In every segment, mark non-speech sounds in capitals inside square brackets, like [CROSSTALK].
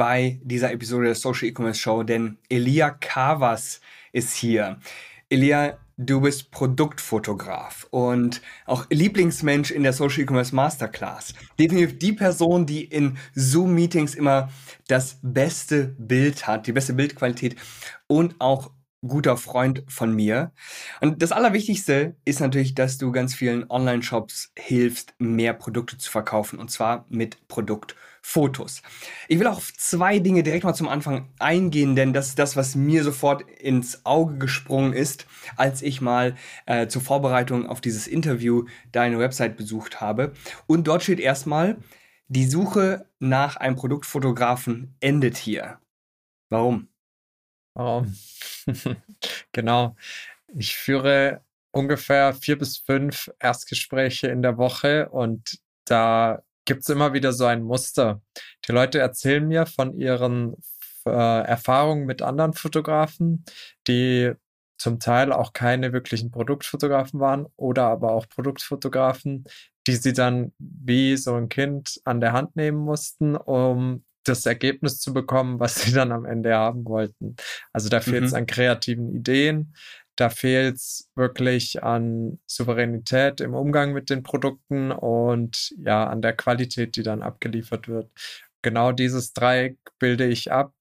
bei dieser Episode der Social E-Commerce Show, denn Elia Kavas ist hier. Elia, du bist Produktfotograf und auch Lieblingsmensch in der Social E-Commerce Masterclass. Definitiv die Person, die in Zoom-Meetings immer das beste Bild hat, die beste Bildqualität und auch guter Freund von mir. Und das Allerwichtigste ist natürlich, dass du ganz vielen Online-Shops hilfst, mehr Produkte zu verkaufen und zwar mit Produktfotos. Ich will auch auf zwei Dinge direkt mal zum Anfang eingehen, denn das ist das, was mir sofort ins Auge gesprungen ist, als ich mal äh, zur Vorbereitung auf dieses Interview deine Website besucht habe. Und dort steht erstmal, die Suche nach einem Produktfotografen endet hier. Warum? Oh. [LAUGHS] genau. Ich führe ungefähr vier bis fünf Erstgespräche in der Woche und da gibt es immer wieder so ein Muster. Die Leute erzählen mir von ihren äh, Erfahrungen mit anderen Fotografen, die zum Teil auch keine wirklichen Produktfotografen waren oder aber auch Produktfotografen, die sie dann wie so ein Kind an der Hand nehmen mussten, um das Ergebnis zu bekommen, was sie dann am Ende haben wollten. Also da fehlt es mhm. an kreativen Ideen, da fehlt es wirklich an Souveränität im Umgang mit den Produkten und ja, an der Qualität, die dann abgeliefert wird. Genau dieses Dreieck bilde ich ab.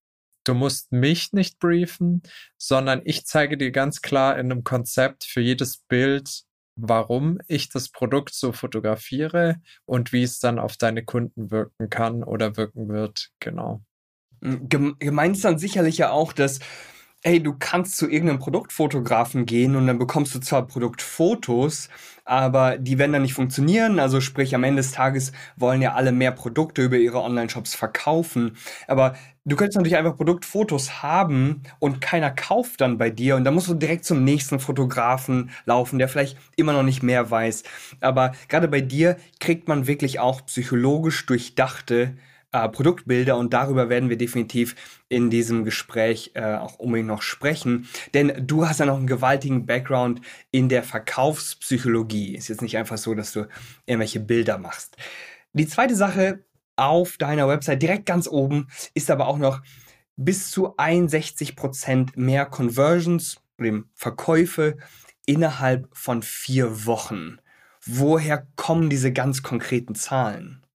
Du musst mich nicht briefen, sondern ich zeige dir ganz klar in einem Konzept für jedes Bild, warum ich das Produkt so fotografiere und wie es dann auf deine Kunden wirken kann oder wirken wird. Genau. Gemeint ist dann sicherlich ja auch, dass hey, du kannst zu irgendeinem Produktfotografen gehen und dann bekommst du zwar Produktfotos, aber die werden dann nicht funktionieren. Also sprich, am Ende des Tages wollen ja alle mehr Produkte über ihre Online-Shops verkaufen. Aber du könntest natürlich einfach Produktfotos haben und keiner kauft dann bei dir und dann musst du direkt zum nächsten Fotografen laufen, der vielleicht immer noch nicht mehr weiß. Aber gerade bei dir kriegt man wirklich auch psychologisch durchdachte äh, Produktbilder und darüber werden wir definitiv in diesem Gespräch äh, auch unbedingt noch sprechen. Denn du hast ja noch einen gewaltigen Background in der Verkaufspsychologie. Ist jetzt nicht einfach so, dass du irgendwelche Bilder machst. Die zweite Sache auf deiner Website, direkt ganz oben, ist aber auch noch bis zu 61% mehr Conversions, dem Verkäufe innerhalb von vier Wochen. Woher kommen diese ganz konkreten Zahlen?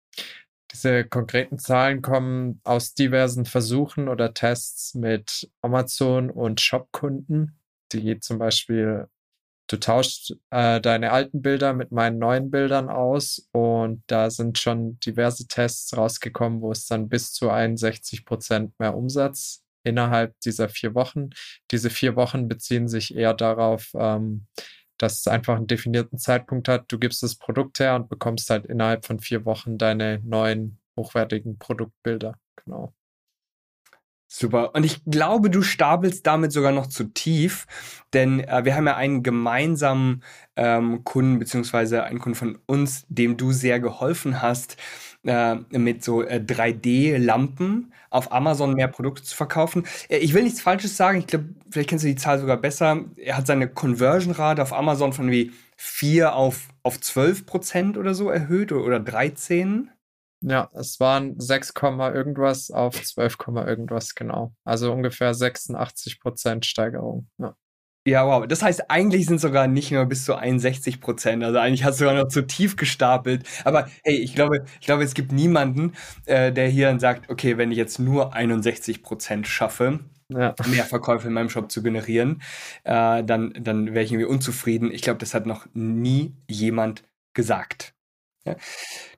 Diese konkreten Zahlen kommen aus diversen Versuchen oder Tests mit Amazon und Shop-Kunden, die zum Beispiel, du tauschst äh, deine alten Bilder mit meinen neuen Bildern aus und da sind schon diverse Tests rausgekommen, wo es dann bis zu 61 Prozent mehr Umsatz innerhalb dieser vier Wochen. Diese vier Wochen beziehen sich eher darauf, ähm, dass es einfach einen definierten Zeitpunkt hat. Du gibst das Produkt her und bekommst halt innerhalb von vier Wochen deine neuen hochwertigen Produktbilder. Genau. Super. Und ich glaube, du stapelst damit sogar noch zu tief, denn äh, wir haben ja einen gemeinsamen ähm, Kunden, beziehungsweise einen Kunden von uns, dem du sehr geholfen hast, äh, mit so äh, 3D-Lampen auf Amazon mehr Produkte zu verkaufen. Äh, ich will nichts Falsches sagen, ich glaube, vielleicht kennst du die Zahl sogar besser. Er hat seine Conversion-Rate auf Amazon von wie 4 auf, auf 12 Prozent oder so erhöht oder, oder 13. Ja, es waren 6, irgendwas auf 12, irgendwas, genau. Also ungefähr 86 Prozent Steigerung. Ja. Ja, wow. Das heißt, eigentlich sind sogar nicht nur bis zu 61 Prozent. Also eigentlich hast du sogar noch zu tief gestapelt. Aber hey, ich glaube, ich glaube, es gibt niemanden, äh, der hier dann sagt, okay, wenn ich jetzt nur 61 Prozent schaffe, ja. mehr Verkäufe in meinem Shop zu generieren, äh, dann, dann wäre ich irgendwie unzufrieden. Ich glaube, das hat noch nie jemand gesagt. Ja?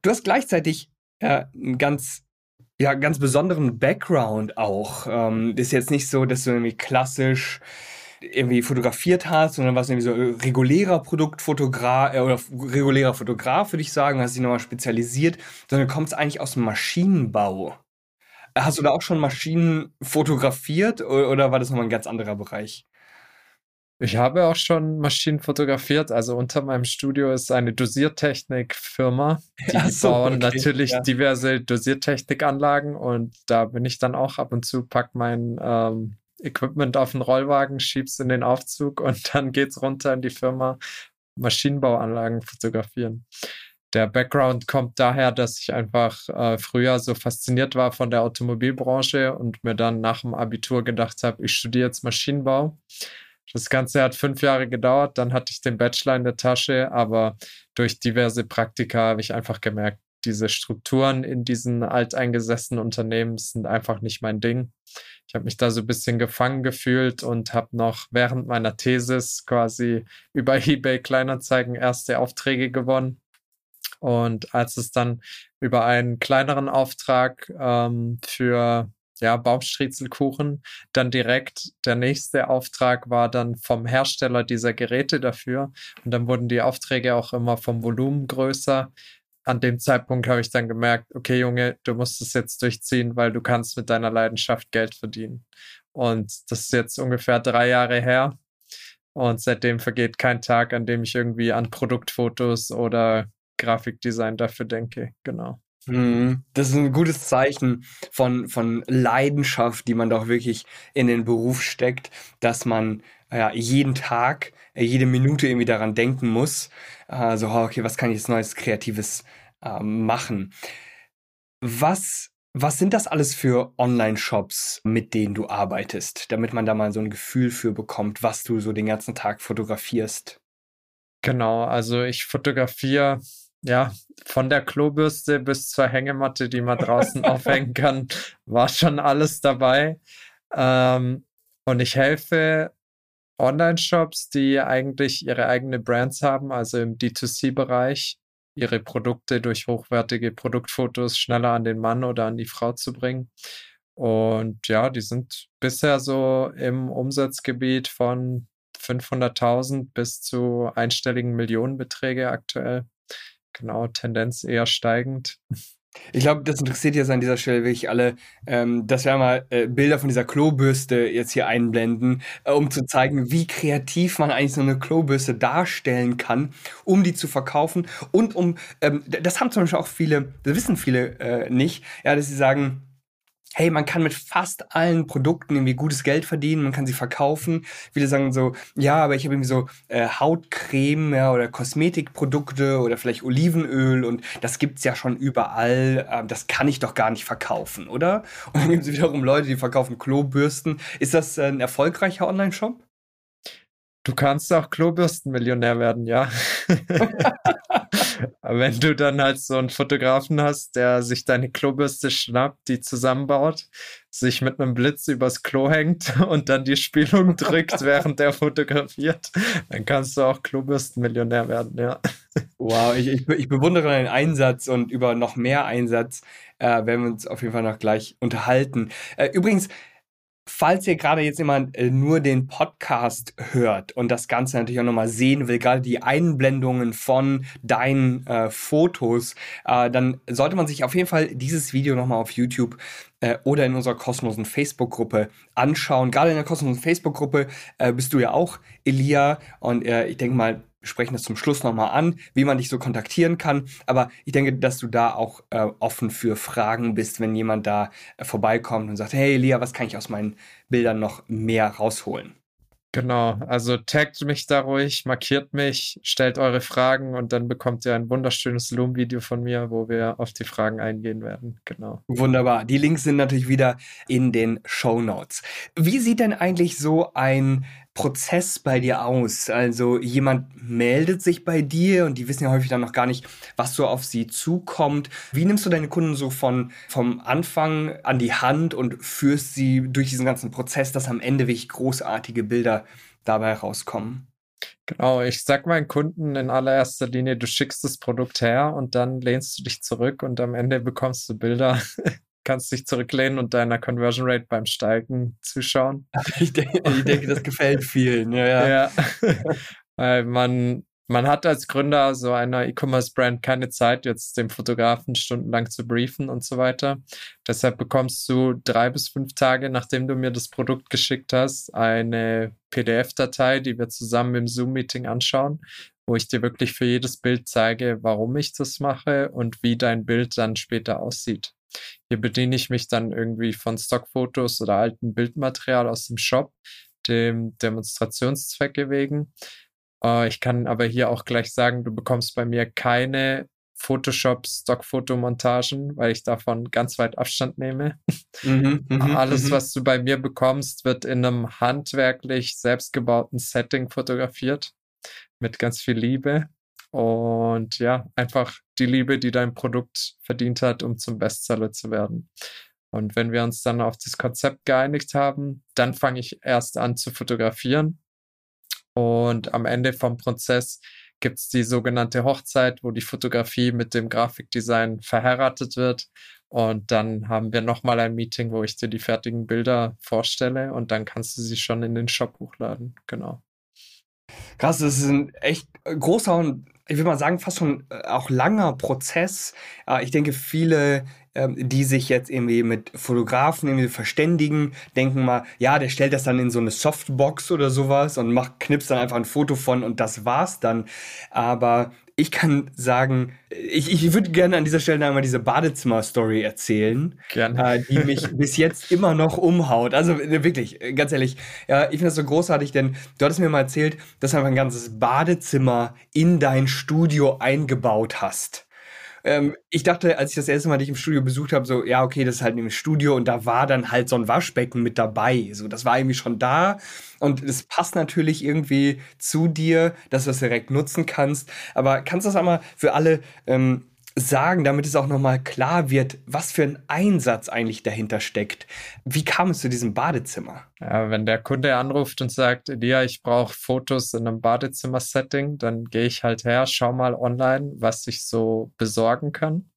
Du hast gleichzeitig ja, einen ganz, ja, ganz besonderen Background auch. Ähm, ist jetzt nicht so, dass du irgendwie klassisch irgendwie fotografiert hast, sondern was irgendwie so regulärer Produktfotograf äh, oder regulärer Fotograf, würde ich sagen, hast dich nochmal spezialisiert, sondern du kommst eigentlich aus dem Maschinenbau. Hast du da auch schon Maschinen fotografiert oder war das nochmal ein ganz anderer Bereich? Ich habe auch schon Maschinen fotografiert. Also unter meinem Studio ist eine Dosiertechnik-Firma. [LAUGHS] Die so, bauen okay, natürlich ja. diverse Dosiertechnikanlagen und da bin ich dann auch ab und zu, pack mein ähm, Equipment auf den Rollwagen, schieb's in den Aufzug und [LAUGHS] dann geht's runter in die Firma Maschinenbauanlagen fotografieren. Der Background kommt daher, dass ich einfach äh, früher so fasziniert war von der Automobilbranche und mir dann nach dem Abitur gedacht habe, ich studiere jetzt Maschinenbau das Ganze hat fünf Jahre gedauert, dann hatte ich den Bachelor in der Tasche, aber durch diverse Praktika habe ich einfach gemerkt, diese Strukturen in diesen alteingesessenen Unternehmen sind einfach nicht mein Ding. Ich habe mich da so ein bisschen gefangen gefühlt und habe noch während meiner Thesis quasi über [LAUGHS] eBay Kleinanzeigen erste Aufträge gewonnen. Und als es dann über einen kleineren Auftrag ähm, für ja, Baumstriezelkuchen. Dann direkt der nächste Auftrag war dann vom Hersteller dieser Geräte dafür. Und dann wurden die Aufträge auch immer vom Volumen größer. An dem Zeitpunkt habe ich dann gemerkt, okay, Junge, du musst es jetzt durchziehen, weil du kannst mit deiner Leidenschaft Geld verdienen. Und das ist jetzt ungefähr drei Jahre her. Und seitdem vergeht kein Tag, an dem ich irgendwie an Produktfotos oder Grafikdesign dafür denke. Genau. Mhm. Das ist ein gutes Zeichen von, von Leidenschaft, die man doch wirklich in den Beruf steckt, dass man ja, jeden Tag, jede Minute irgendwie daran denken muss, also okay, was kann ich jetzt Neues, Kreatives äh, machen? Was, was sind das alles für Online-Shops, mit denen du arbeitest, damit man da mal so ein Gefühl für bekommt, was du so den ganzen Tag fotografierst? Genau, also ich fotografiere ja, von der Klobürste bis zur Hängematte, die man draußen [LAUGHS] aufhängen kann, war schon alles dabei. Ähm, und ich helfe Online-Shops, die eigentlich ihre eigene Brands haben, also im D2C-Bereich, ihre Produkte durch hochwertige Produktfotos schneller an den Mann oder an die Frau zu bringen. Und ja, die sind bisher so im Umsatzgebiet von 500.000 bis zu einstelligen Millionenbeträge aktuell. Genau, Tendenz eher steigend. Ich glaube, das interessiert jetzt an dieser Stelle wirklich alle, ähm, dass wir mal äh, Bilder von dieser Klobürste jetzt hier einblenden, äh, um zu zeigen, wie kreativ man eigentlich so eine Klobürste darstellen kann, um die zu verkaufen. Und um, ähm, das haben zum Beispiel auch viele, das wissen viele äh, nicht, ja, dass sie sagen, hey, man kann mit fast allen Produkten irgendwie gutes Geld verdienen, man kann sie verkaufen. Viele sagen so, ja, aber ich habe irgendwie so äh, Hautcreme ja, oder Kosmetikprodukte oder vielleicht Olivenöl und das gibt's ja schon überall. Äh, das kann ich doch gar nicht verkaufen, oder? Und dann gibt es wiederum Leute, die verkaufen Klobürsten. Ist das äh, ein erfolgreicher Online-Shop? Du kannst auch Klobürstenmillionär werden, ja. [LAUGHS] Wenn du dann halt so einen Fotografen hast, der sich deine Klobürste schnappt, die zusammenbaut, sich mit einem Blitz übers Klo hängt [LAUGHS] und dann die Spielung drückt, während er fotografiert, dann kannst du auch Klobürstenmillionär werden, ja. Wow, ich, ich, ich bewundere deinen Einsatz und über noch mehr Einsatz äh, werden wir uns auf jeden Fall noch gleich unterhalten. Äh, übrigens, Falls ihr gerade jetzt jemand äh, nur den Podcast hört und das Ganze natürlich auch nochmal sehen will, gerade die Einblendungen von deinen äh, Fotos, äh, dann sollte man sich auf jeden Fall dieses Video nochmal auf YouTube äh, oder in unserer kostenlosen Facebook-Gruppe anschauen. Gerade in der kostenlosen Facebook-Gruppe äh, bist du ja auch, Elia, und äh, ich denke mal, sprechen das zum Schluss nochmal an, wie man dich so kontaktieren kann. Aber ich denke, dass du da auch äh, offen für Fragen bist, wenn jemand da äh, vorbeikommt und sagt, hey Lia, was kann ich aus meinen Bildern noch mehr rausholen? Genau, also taggt mich da ruhig, markiert mich, stellt eure Fragen und dann bekommt ihr ein wunderschönes Loom-Video von mir, wo wir auf die Fragen eingehen werden. Genau. Wunderbar. Die Links sind natürlich wieder in den Show Notes. Wie sieht denn eigentlich so ein Prozess bei dir aus? Also jemand meldet sich bei dir und die wissen ja häufig dann noch gar nicht, was so auf sie zukommt. Wie nimmst du deine Kunden so von, vom Anfang an die Hand und führst sie durch diesen ganzen Prozess, dass am Ende wirklich großartige Bilder dabei rauskommen? Genau, ich sag meinen Kunden in allererster Linie, du schickst das Produkt her und dann lehnst du dich zurück und am Ende bekommst du Bilder, [LAUGHS] kannst dich zurücklehnen und deiner Conversion Rate beim Steigen zuschauen. [LAUGHS] Ich denke, ich denke das gefällt vielen. Ja, ja. ja. [LAUGHS] Weil man man hat als Gründer so einer E-Commerce-Brand keine Zeit, jetzt dem Fotografen stundenlang zu briefen und so weiter. Deshalb bekommst du drei bis fünf Tage, nachdem du mir das Produkt geschickt hast, eine PDF-Datei, die wir zusammen im Zoom-Meeting anschauen, wo ich dir wirklich für jedes Bild zeige, warum ich das mache und wie dein Bild dann später aussieht. Hier bediene ich mich dann irgendwie von Stockfotos oder altem Bildmaterial aus dem Shop, dem Demonstrationszwecke wegen äh, ich kann aber hier auch gleich sagen, du bekommst bei mir keine Photoshop Stockfotomontagen, weil ich davon ganz weit Abstand nehme. Mhm, mhm Alles, mhm. was du bei mir bekommst, wird in einem handwerklich selbstgebauten Setting fotografiert mit ganz viel Liebe. Und ja, einfach die Liebe, die dein Produkt verdient hat, um zum Bestseller zu werden. Und wenn wir uns dann auf das Konzept geeinigt haben, dann fange ich erst an zu fotografieren und am Ende vom Prozess gibt es die sogenannte Hochzeit, wo die Fotografie mit dem Grafikdesign verheiratet wird. Und dann haben wir nochmal ein Meeting, wo ich dir die fertigen Bilder vorstelle und dann kannst du sie schon in den Shop hochladen. Genau. Krass, das ist ein echt großer und ich würde mal sagen, fast schon äh, auch langer Prozess. Äh, ich denke, viele die sich jetzt irgendwie mit Fotografen irgendwie verständigen, denken mal, ja, der stellt das dann in so eine Softbox oder sowas und macht, knipst dann einfach ein Foto von und das war's dann. Aber ich kann sagen, ich, ich würde gerne an dieser Stelle einmal diese Badezimmer-Story erzählen, äh, die mich [LAUGHS] bis jetzt immer noch umhaut. Also äh, wirklich, äh, ganz ehrlich, ja, ich finde das so großartig, denn du hattest mir mal erzählt, dass du einfach ein ganzes Badezimmer in dein Studio eingebaut hast. Ähm, ich dachte, als ich das erste Mal dich im Studio besucht habe, so, ja, okay, das ist halt im Studio und da war dann halt so ein Waschbecken mit dabei. So, das war irgendwie schon da und es passt natürlich irgendwie zu dir, dass du das direkt nutzen kannst. Aber kannst du das einmal für alle ähm, sagen, damit es auch nochmal klar wird, was für ein Einsatz eigentlich dahinter steckt. Wie kam es zu diesem Badezimmer? Ja, wenn der Kunde anruft und sagt, Elia, ich brauche Fotos in einem Badezimmer-Setting, dann gehe ich halt her, schau mal online, was ich so besorgen kann.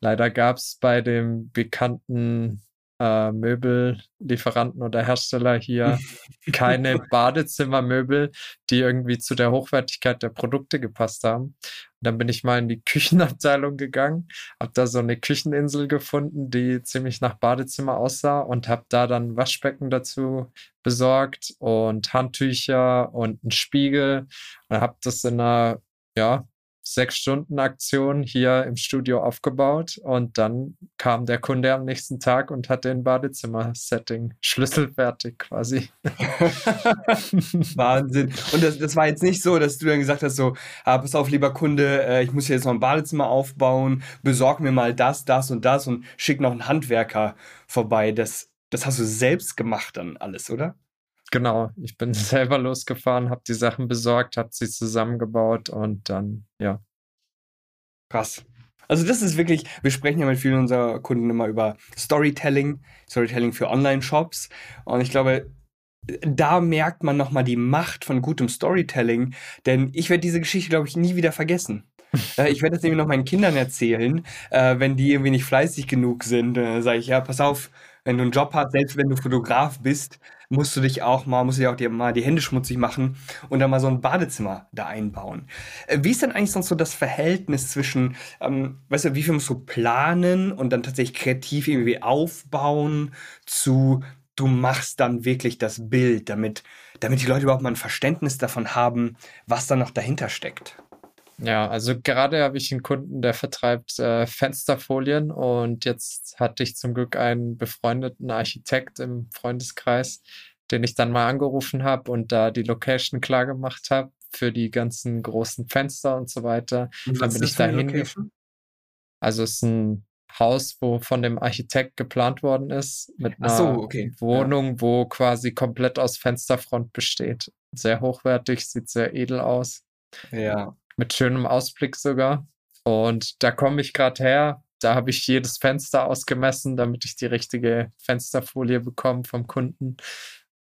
Leider gab es bei dem bekannten äh, Möbellieferanten oder Hersteller hier [LAUGHS] keine Badezimmermöbel, die irgendwie zu der Hochwertigkeit der Produkte gepasst haben. Dann bin ich mal in die [LAUGHS] Küchenabteilung gegangen, habe da so eine Kücheninsel gefunden, die ziemlich nach Badezimmer aussah und habe da dann Waschbecken dazu besorgt und Handtücher und einen Spiegel und habe das in einer ja, sechs Stunden Aktion hier im Studio aufgebaut und dann kam der Kunde am nächsten Tag und hatte ein Badezimmer-Setting schlüsselfertig quasi. [LAUGHS] Wahnsinn. Und das, das war jetzt nicht so, dass du dann gesagt hast, so, ah, pass auf, lieber Kunde, äh, ich muss jetzt noch ein Badezimmer aufbauen, besorg mir mal das, das und das und schick noch einen Handwerker vorbei. Das, das hast du selbst gemacht dann alles, oder? Genau, ich bin [LAUGHS] selber losgefahren, habe die Sachen besorgt, habe sie zusammengebaut und dann, ja. Krass. Also das ist wirklich, wir sprechen ja mit vielen unserer Kunden immer über Storytelling, Storytelling für Online-Shops. Und ich glaube, da merkt man nochmal die Macht von gutem Storytelling, denn ich werde diese Geschichte, glaube ich, nie wieder vergessen. [LAUGHS] Äh, ich werde das nämlich noch meinen Kindern erzählen, äh, wenn die irgendwie nicht fleißig genug sind. Äh, sage ich, ja, pass auf, wenn du einen Job hast, selbst wenn du Fotograf bist, musst du dich auch mal, musst du dir auch die, mal die Hände schmutzig machen und dann mal so ein Badezimmer da einbauen. Äh, wie ist denn eigentlich sonst so das Verhältnis zwischen, ähm, weißt du, wie viel musst du planen und dann tatsächlich kreativ irgendwie aufbauen zu, du machst dann wirklich das Bild, damit, damit die Leute überhaupt mal ein Verständnis davon haben, was da noch dahinter steckt? Ja, also gerade habe ich einen Kunden, der vertreibt äh, Fensterfolien und jetzt hatte ich zum Glück einen befreundeten Architekt im Freundeskreis, den ich dann mal angerufen habe und da die Location klar gemacht habe für die ganzen großen Fenster und so weiter. Und dann bin ich dahin. Also es ist ein Haus, wo von dem Architekt geplant worden ist, mit einer so, okay. Wohnung, ja. wo quasi komplett aus Fensterfront besteht. Sehr hochwertig, sieht sehr edel aus. Ja mit schönem Ausblick sogar. Und da komme ich gerade her. Da habe ich jedes Fenster ausgemessen, damit ich die richtige Fensterfolie bekomme vom Kunden.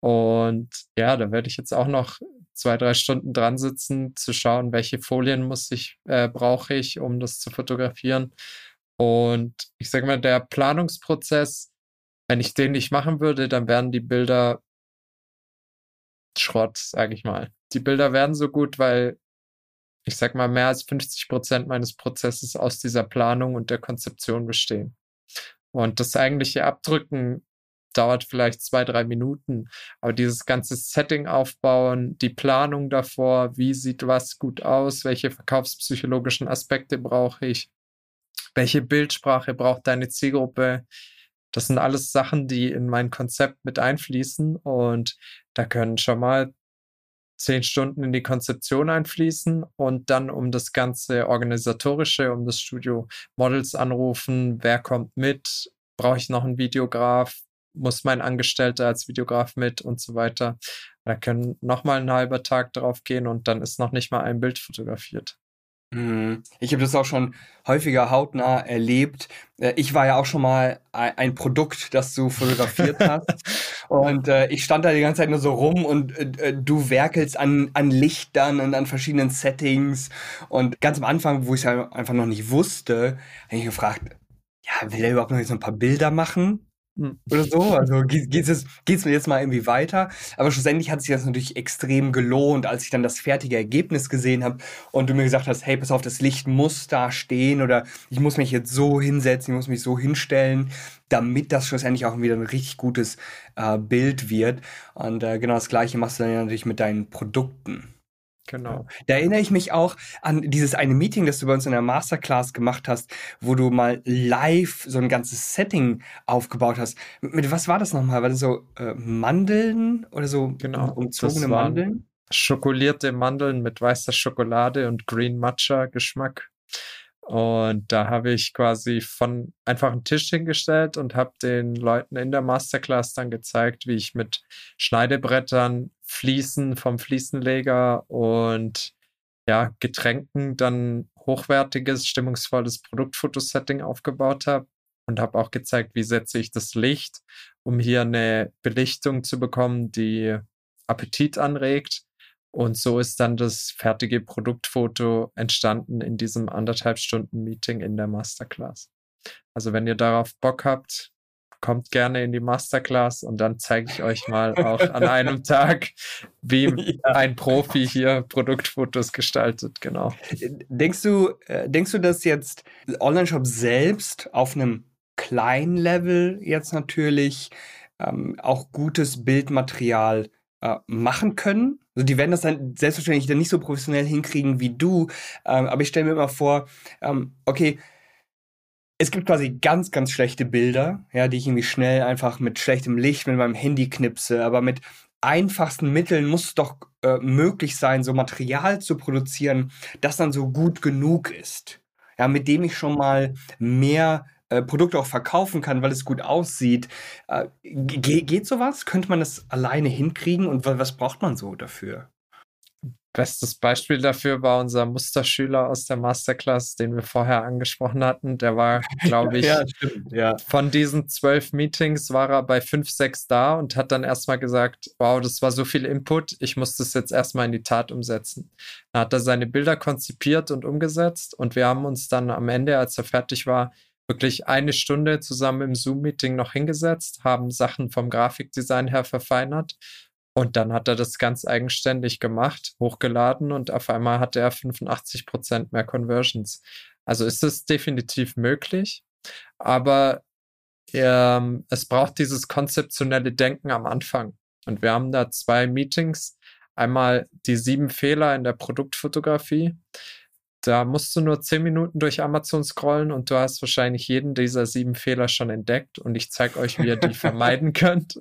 Und ja, da werde ich jetzt auch noch zwei, drei Stunden dran sitzen, zu schauen, welche Folien muss ich, äh, brauche ich, um das zu fotografieren. Und ich sage mal, der Planungsprozess, wenn ich den nicht machen würde, dann wären die Bilder Schrott, sage ich mal. Die Bilder werden so gut, weil ich sag mal, mehr als 50 Prozent meines Prozesses aus dieser Planung und der Konzeption bestehen. Und das eigentliche Abdrücken dauert vielleicht zwei, drei Minuten. Aber dieses ganze Setting aufbauen, die Planung davor, wie sieht was gut aus, welche verkaufspsychologischen Aspekte brauche ich, welche Bildsprache braucht deine Zielgruppe, das sind alles Sachen, die in mein Konzept mit einfließen und da können schon mal zehn Stunden in die Konzeption einfließen und dann um das ganze organisatorische, um das Studio Models anrufen, wer kommt mit, brauche ich noch einen Videograf, muss mein Angestellter als Videograf mit und so weiter. Da können nochmal ein halber Tag drauf gehen und dann ist noch nicht mal ein Bild fotografiert. Mhm. Ich habe das auch schon häufiger hautnah erlebt. Äh, ich war ja auch schon mal ein Produkt, das du fotografiert [LAUGHS] hast. und äh, ich stand da die ganze Zeit nur so rum und äh, äh, du werkelst an, an Lichtern und an verschiedenen Settings. Und ganz am Anfang, wo ich es ja einfach noch nicht wusste, habe ich gefragt, ja, will er überhaupt noch jetzt ein paar Bilder machen? Hm. oder so. Also geht es geht's mir jetzt mal irgendwie weiter. Aber schlussendlich hat sich das natürlich extrem gelohnt, als ich dann das fertige Ergebnis gesehen habe und du mir gesagt hast, hey, pass auf, das Licht muss da stehen oder ich muss mich jetzt so hinsetzen, ich muss mich so hinstellen, damit das schlussendlich auch wieder ein richtig gutes äh, Bild wird. Und äh, genau das gleiche machst du dann natürlich mit deinen Produkten. Genau. Da erinnere ich mich auch an dieses eine Meeting, das du bei uns in der Masterclass gemacht hast, wo du mal live so ein ganzes Setting aufgebaut hast. Mit was war das nochmal? War das so äh, Mandeln oder so genau, umzogene Mandeln? Schokolierte Mandeln mit weißer Schokolade und Green Matcha Geschmack. Und da habe ich quasi von einfach einen Tisch hingestellt und habe den Leuten in der Masterclass dann gezeigt, wie ich mit Schneidebrettern, Fliesen vom Fliesenleger und ja, Getränken dann hochwertiges, stimmungsvolles Produktfotosetting aufgebaut habe und habe auch gezeigt, wie setze ich das Licht, um hier eine Belichtung zu bekommen, die Appetit anregt und so ist dann das fertige Produktfoto entstanden in diesem anderthalb Stunden Meeting in der Masterclass. Also wenn ihr darauf Bock habt, kommt gerne in die Masterclass und dann zeige ich euch mal [LAUGHS] auch an einem Tag, wie ja. ein Profi hier Produktfotos gestaltet. Genau. Denkst du, äh, denkst du, dass jetzt Online-Shop selbst auf einem kleinen Level jetzt natürlich ähm, auch gutes Bildmaterial äh, machen können. Also die werden das dann selbstverständlich dann nicht so professionell hinkriegen wie du. Ähm, aber ich stelle mir immer vor, ähm, okay, es gibt quasi ganz, ganz schlechte Bilder, ja, die ich irgendwie schnell einfach mit schlechtem Licht mit meinem Handy knipse, aber mit einfachsten Mitteln muss es doch äh, möglich sein, so Material zu produzieren, das dann so gut genug ist. Ja, mit dem ich schon mal mehr äh, Produkte auch verkaufen kann, weil es gut aussieht. Äh, geht sowas? Könnte man das alleine hinkriegen und was braucht man so dafür? Bestes Beispiel dafür war unser Musterschüler aus der Masterclass, den wir vorher angesprochen hatten. Der war, [LAUGHS] glaube ich, ja, stimmt, ja. von diesen zwölf Meetings war er bei fünf, sechs da und hat dann erstmal gesagt, wow, das war so viel Input, ich muss das jetzt erstmal in die Tat umsetzen. Dann hat er seine Bilder konzipiert und umgesetzt und wir haben uns dann am Ende, als er fertig war, wirklich eine Stunde zusammen im Zoom-Meeting noch hingesetzt, haben Sachen vom Grafikdesign her verfeinert und dann hat er das ganz eigenständig gemacht, hochgeladen und auf einmal hatte er 85 Prozent mehr Conversions. Also ist es definitiv möglich, aber ähm, es braucht dieses konzeptionelle Denken am Anfang. Und wir haben da zwei Meetings. Einmal die sieben Fehler in der Produktfotografie. Da musst du nur zehn Minuten durch Amazon scrollen und du hast wahrscheinlich jeden dieser sieben Fehler schon entdeckt und ich zeige euch, wie ihr die [LAUGHS] vermeiden könnt.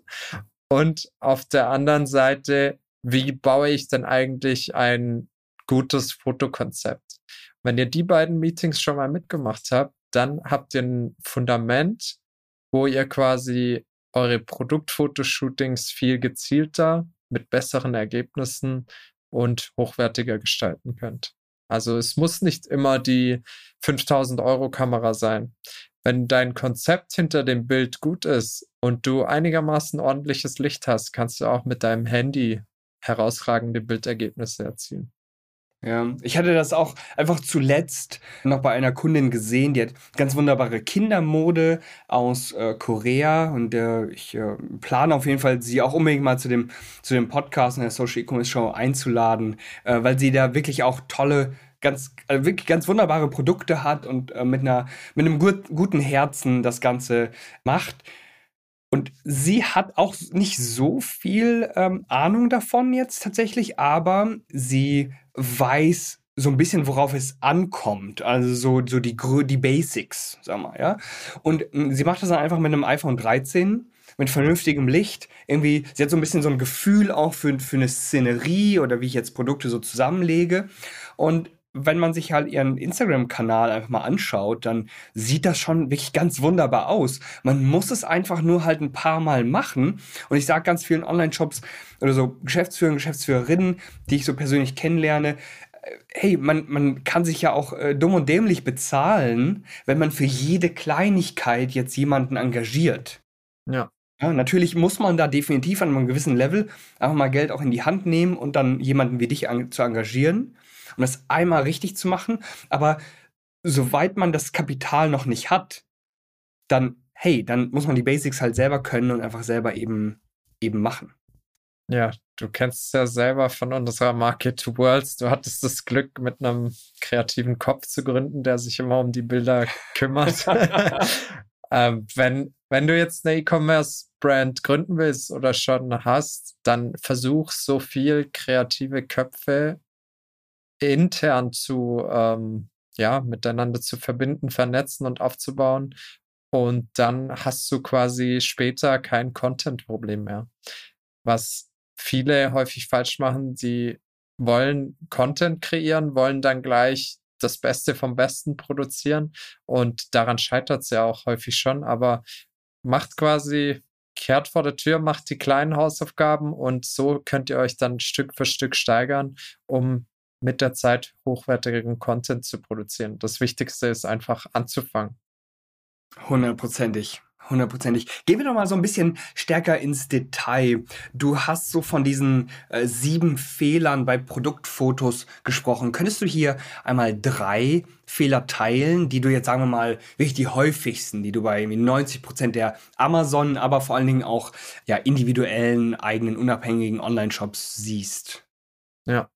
Und auf der anderen Seite, wie baue ich denn eigentlich ein gutes Fotokonzept? Wenn ihr die beiden Meetings schon mal mitgemacht habt, dann habt ihr ein Fundament, wo ihr quasi eure Produktfotoshootings viel gezielter mit besseren Ergebnissen und hochwertiger gestalten könnt. Also es muss nicht immer die 5000 Euro Kamera sein. Wenn dein Konzept hinter dem Bild gut ist und du einigermaßen ordentliches Licht hast, kannst du auch mit deinem Handy herausragende Bildergebnisse erzielen. Ja, ich hatte das auch einfach zuletzt noch bei einer Kundin gesehen, die hat ganz wunderbare Kindermode aus äh, Korea und äh, ich äh, plane auf jeden Fall, sie auch unbedingt mal zu dem, zu dem Podcast in der Social E-Commerce Show einzuladen, äh, weil sie da wirklich auch tolle ganz, also wirklich ganz wunderbare Produkte hat und äh, mit, einer, mit einem gut, guten Herzen das Ganze macht. Und sie hat auch nicht so viel ähm, Ahnung davon jetzt tatsächlich, aber sie weiß so ein bisschen, worauf es ankommt. Also so, so die, die Basics, sag mal, ja. Und hm, sie macht das dann einfach mit einem iPhone 13 mit vernünftigem Licht. Irgendwie, sie hat so ein bisschen so ein Gefühl auch für, für eine Szenerie oder wie ich jetzt Produkte so zusammenlege. Und wenn man sich halt ihren Instagram-Kanal einfach mal anschaut, dann sieht das schon wirklich ganz wunderbar aus. Man muss es einfach nur halt ein paar Mal machen. Und ich sage ganz vielen Online-Shops oder so Geschäftsführer, Geschäftsführerinnen, die ich so persönlich kennenlerne, äh, hey, man, man kann sich ja auch äh, dumm und dämlich bezahlen, wenn man für jede Kleinigkeit jetzt jemanden engagiert. Ja. Ja, natürlich muss man da definitiv an einem gewissen Level einfach mal Geld auch in die Hand nehmen und dann jemanden wie dich an, zu engagieren um das einmal richtig zu machen. Aber soweit man das Kapital noch nicht hat, dann, hey, dann muss man die Basics halt selber können und einfach selber eben, eben machen. Ja, du kennst es ja selber von unserer Market to Worlds. Du hattest das Glück, mit einem kreativen Kopf zu gründen, der sich immer um die Bilder [LAUGHS] kümmert. [LAUGHS] ähm, wenn, wenn du jetzt eine E-Commerce-Brand gründen willst oder schon hast, dann versuch so viel kreative Köpfe intern zu, ähm, ja, miteinander zu verbinden, vernetzen und aufzubauen. Und dann hast du quasi später kein Content-Problem mehr. Was viele häufig falsch machen, die wollen Content kreieren, wollen dann gleich das Beste vom Besten produzieren. Und daran scheitert es ja auch häufig schon. Aber macht quasi, kehrt vor der Tür, macht die kleinen Hausaufgaben und so könnt ihr euch dann Stück für Stück steigern, um mit der Zeit hochwertigeren Content zu produzieren. Das Wichtigste ist einfach anzufangen. Hundertprozentig. Hundertprozentig. Gehen wir doch mal so ein bisschen stärker ins Detail. Du hast so von diesen äh, sieben Fehlern bei Produktfotos gesprochen. Könntest du hier einmal drei Fehler teilen, die du jetzt, sagen wir mal, wirklich die häufigsten, die du bei 90 Prozent der Amazon, aber vor allen Dingen auch ja, individuellen, eigenen, unabhängigen Online-Shops siehst? Ja.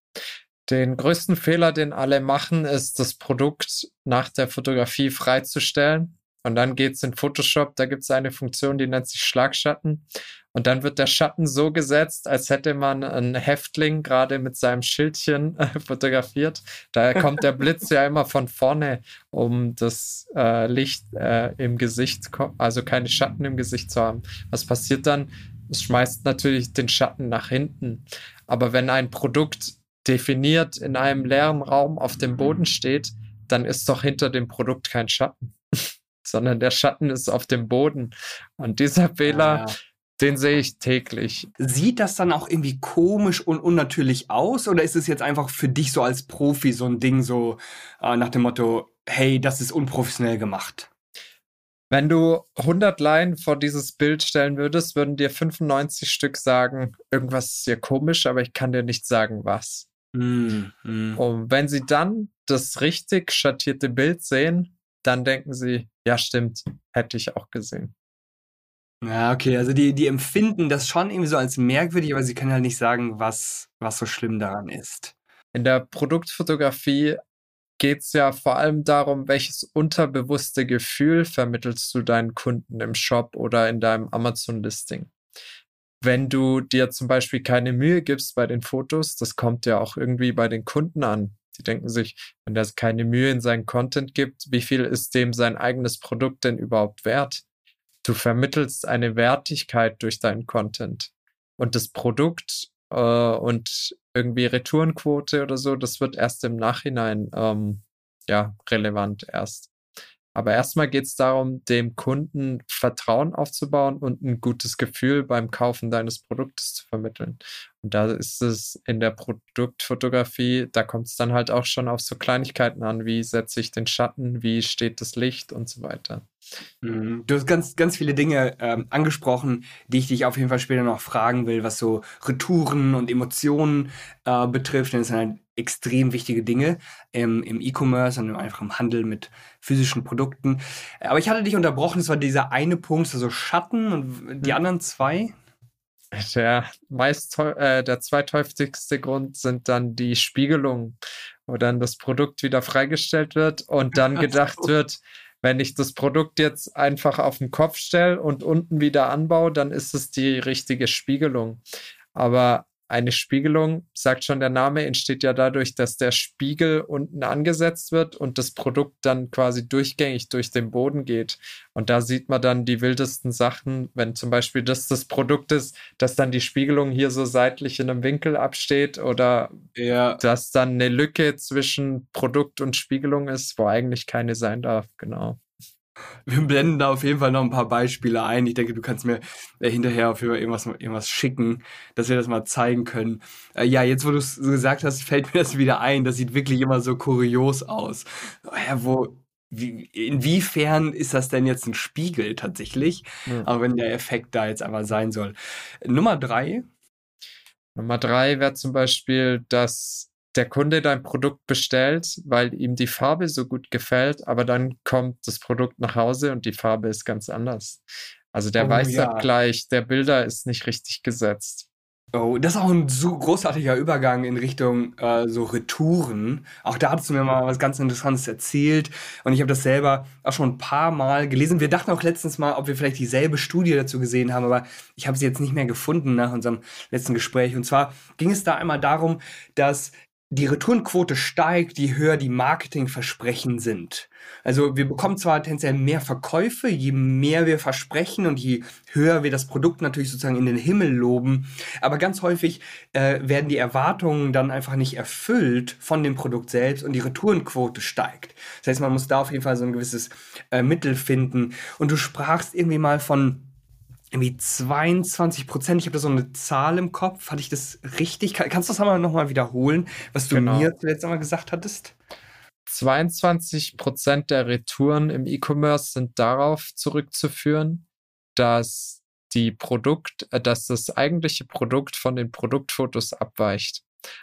Den größten Fehler, den alle machen, ist, das Produkt nach der Fotografie freizustellen. Und dann geht's in Photoshop, da gibt's eine Funktion, die nennt sich Schlagschatten. Und dann wird der Schatten so gesetzt, als hätte man einen Häftling gerade mit seinem Schildchen äh, [LAUGHS] fotografiert. Daher kommt der Blitz ja immer von vorne, um das äh, Licht äh, im Gesicht, also keine Schatten im Gesicht zu haben. Was passiert dann? Es schmeißt natürlich den Schatten nach hinten. Aber wenn ein Produkt definiert in einem leeren Raum auf dem Boden steht, dann ist doch hinter dem Produkt kein Schatten, [LAUGHS] sondern der Schatten ist auf dem Boden. Und dieser Fehler, ja. den sehe ich täglich. Sieht das dann auch irgendwie komisch und unnatürlich aus oder ist es jetzt einfach für dich so als Profi so ein Ding so äh, nach dem Motto, hey, das ist unprofessionell gemacht? Wenn du 100 Laien vor dieses Bild stellen würdest, würden dir 95 Stück sagen, irgendwas ist hier komisch, aber ich kann dir nicht sagen, was. Mm. Und wenn sie dann das richtig schattierte Bild sehen, dann denken sie, ja stimmt, hätte ich auch gesehen. Ja, okay, also die, die empfinden das schon irgendwie so als merkwürdig, aber sie können halt nicht sagen, was, was so schlimm daran ist. In der Produktfotografie geht es ja vor allem darum, welches unterbewusste Gefühl vermittelst du deinen Kunden im Shop oder in deinem Amazon-Listing wenn du dir zum Beispiel keine Mühe gibst bei den Fotos, das kommt ja auch irgendwie bei den Kunden an. Die denken sich, wenn der keine Mühe in seinen Content gibt, wie viel ist dem sein eigenes Produkt denn überhaupt wert? Du vermittelst eine Wertigkeit durch deinen Content. Und das Produkt äh, und irgendwie Retourenquote oder so, das wird erst im Nachhinein ähm, ja relevant erst. Aber erstmal geht es darum, dem Kunden Vertrauen aufzubauen und ein gutes Gefühl beim Kaufen deines Produktes zu vermitteln. Und da ist es in der Produktfotografie, da kommt es dann halt auch schon auf so Kleinigkeiten an, wie setze ich den Schatten, wie steht das Licht und so weiter. Mhm. Du hast ganz, ganz viele Dinge ähm, angesprochen, die ich dich auf jeden Fall später noch fragen will, was so Retouren und Emotionen äh, betrifft. Denn das sind halt extrem wichtige Dinge im, im E-Commerce und einfach im Handel mit physischen Produkten. Aber ich hatte dich unterbrochen, es war dieser eine Punkt, also Schatten und die hm. anderen zwei. Der meist äh, der zweithäufigste Grund sind dann die Spiegelungen, wo dann das Produkt wieder freigestellt wird und [LAUGHS] dann gedacht wird, wenn ich das Produkt jetzt einfach auf den Kopf stelle und unten wieder anbaue, dann ist es die richtige Spiegelung. Aber eine Spiegelung, sagt schon der Name, entsteht ja dadurch, dass der Spiegel unten angesetzt wird und das Produkt dann quasi durchgängig durch den Boden geht. Und da sieht man dann die wildesten Sachen, wenn zum Beispiel das das Produkt ist, dass dann die Spiegelung hier so seitlich in einem Winkel absteht oder ja. dass dann eine Lücke zwischen Produkt und Spiegelung ist, wo eigentlich keine sein darf. Genau. Wir blenden da auf jeden Fall noch ein paar Beispiele ein. Ich denke, du kannst mir äh, hinterher auf irgendwas, irgendwas schicken, dass wir das mal zeigen können. Äh, ja, jetzt, wo du es so gesagt hast, fällt [LAUGHS] mir das wieder ein. Das sieht wirklich immer so kurios aus. Ja, wo, wie, inwiefern ist das denn jetzt ein Spiegel tatsächlich? Ja. Aber wenn der Effekt da jetzt einmal sein soll. Nummer drei. Nummer drei wäre zum Beispiel, dass der Kunde dein Produkt bestellt, weil ihm die Farbe so gut gefällt, aber dann kommt das Produkt nach Hause und die Farbe ist ganz anders. Also der oh, Weißabgleich ja. der Bilder ist nicht richtig gesetzt. Oh, das ist auch ein so großartiger Übergang in Richtung äh, so Retouren. Auch da hattest du mir mal was ganz Interessantes erzählt und ich habe das selber auch schon ein paar Mal gelesen. Wir dachten auch letztens mal, ob wir vielleicht dieselbe Studie dazu gesehen haben, aber ich habe sie jetzt nicht mehr gefunden nach unserem letzten Gespräch. Und zwar ging es da einmal darum, dass die Retourenquote steigt, je höher die Marketingversprechen sind. Also wir bekommen zwar tendenziell mehr Verkäufe, je mehr wir versprechen und je höher wir das Produkt natürlich sozusagen in den Himmel loben, aber ganz häufig äh, werden die Erwartungen dann einfach nicht erfüllt von dem Produkt selbst und die Retourenquote steigt. Das heißt, man muss da auf jeden Fall so ein gewisses äh, Mittel finden. Und du sprachst irgendwie mal von irgendwie 22 Prozent. Ich habe da so eine Zahl im Kopf. Hatte ich das richtig? kannst du das einmal nochmal wiederholen, was du genau. mir zuletzt einmal gesagt hattest? 22 Prozent der Retouren im E-Commerce sind darauf zurückzuführen, dass die Produkt, äh, dass das eigentliche Produkt von den Produktfotos abweicht.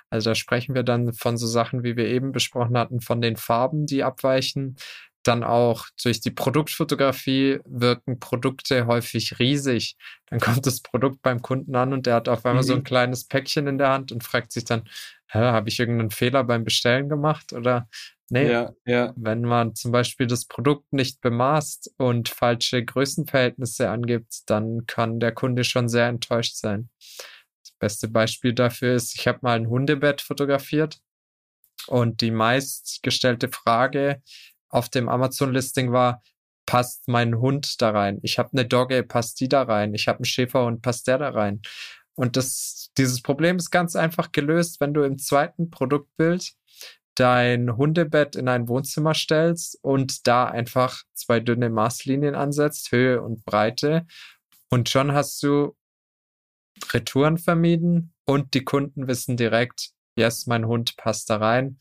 Also da sprechen wir dann von so Sachen, wie wir eben besprochen hatten, von den Farben, die abweichen, dann auch durch die Produktfotografie wirken Produkte häufig riesig. Dann kommt das Produkt beim Kunden an und der hat auf einmal mhm. so ein mhm. kleines Päckchen in der Hand und fragt sich dann, habe ich irgendeinen Fehler beim Bestellen gemacht oder nee, ja, ja. wenn man zum Beispiel das Produkt nicht bemaßt und falsche Größenverhältnisse angibt, dann kann der Kunde schon sehr enttäuscht sein. Das beste Beispiel dafür ist, ich habe mal ein Hundebett fotografiert und die meistgestellte Frage auf dem Amazon-Listing war, passt mein Hund da rein? Ich habe eine Dogge, passt die da rein? Ich habe einen Schäferhund, passt der da rein? Und das, dieses Problem ist ganz einfach gelöst, wenn du im zweiten Produktbild dein Hundebett in ein Wohnzimmer stellst und da einfach zwei dünne Maßlinien ansetzt, Höhe und Breite. Und schon hast du Retouren vermieden und die Kunden wissen direkt, yes, mein Hund passt da rein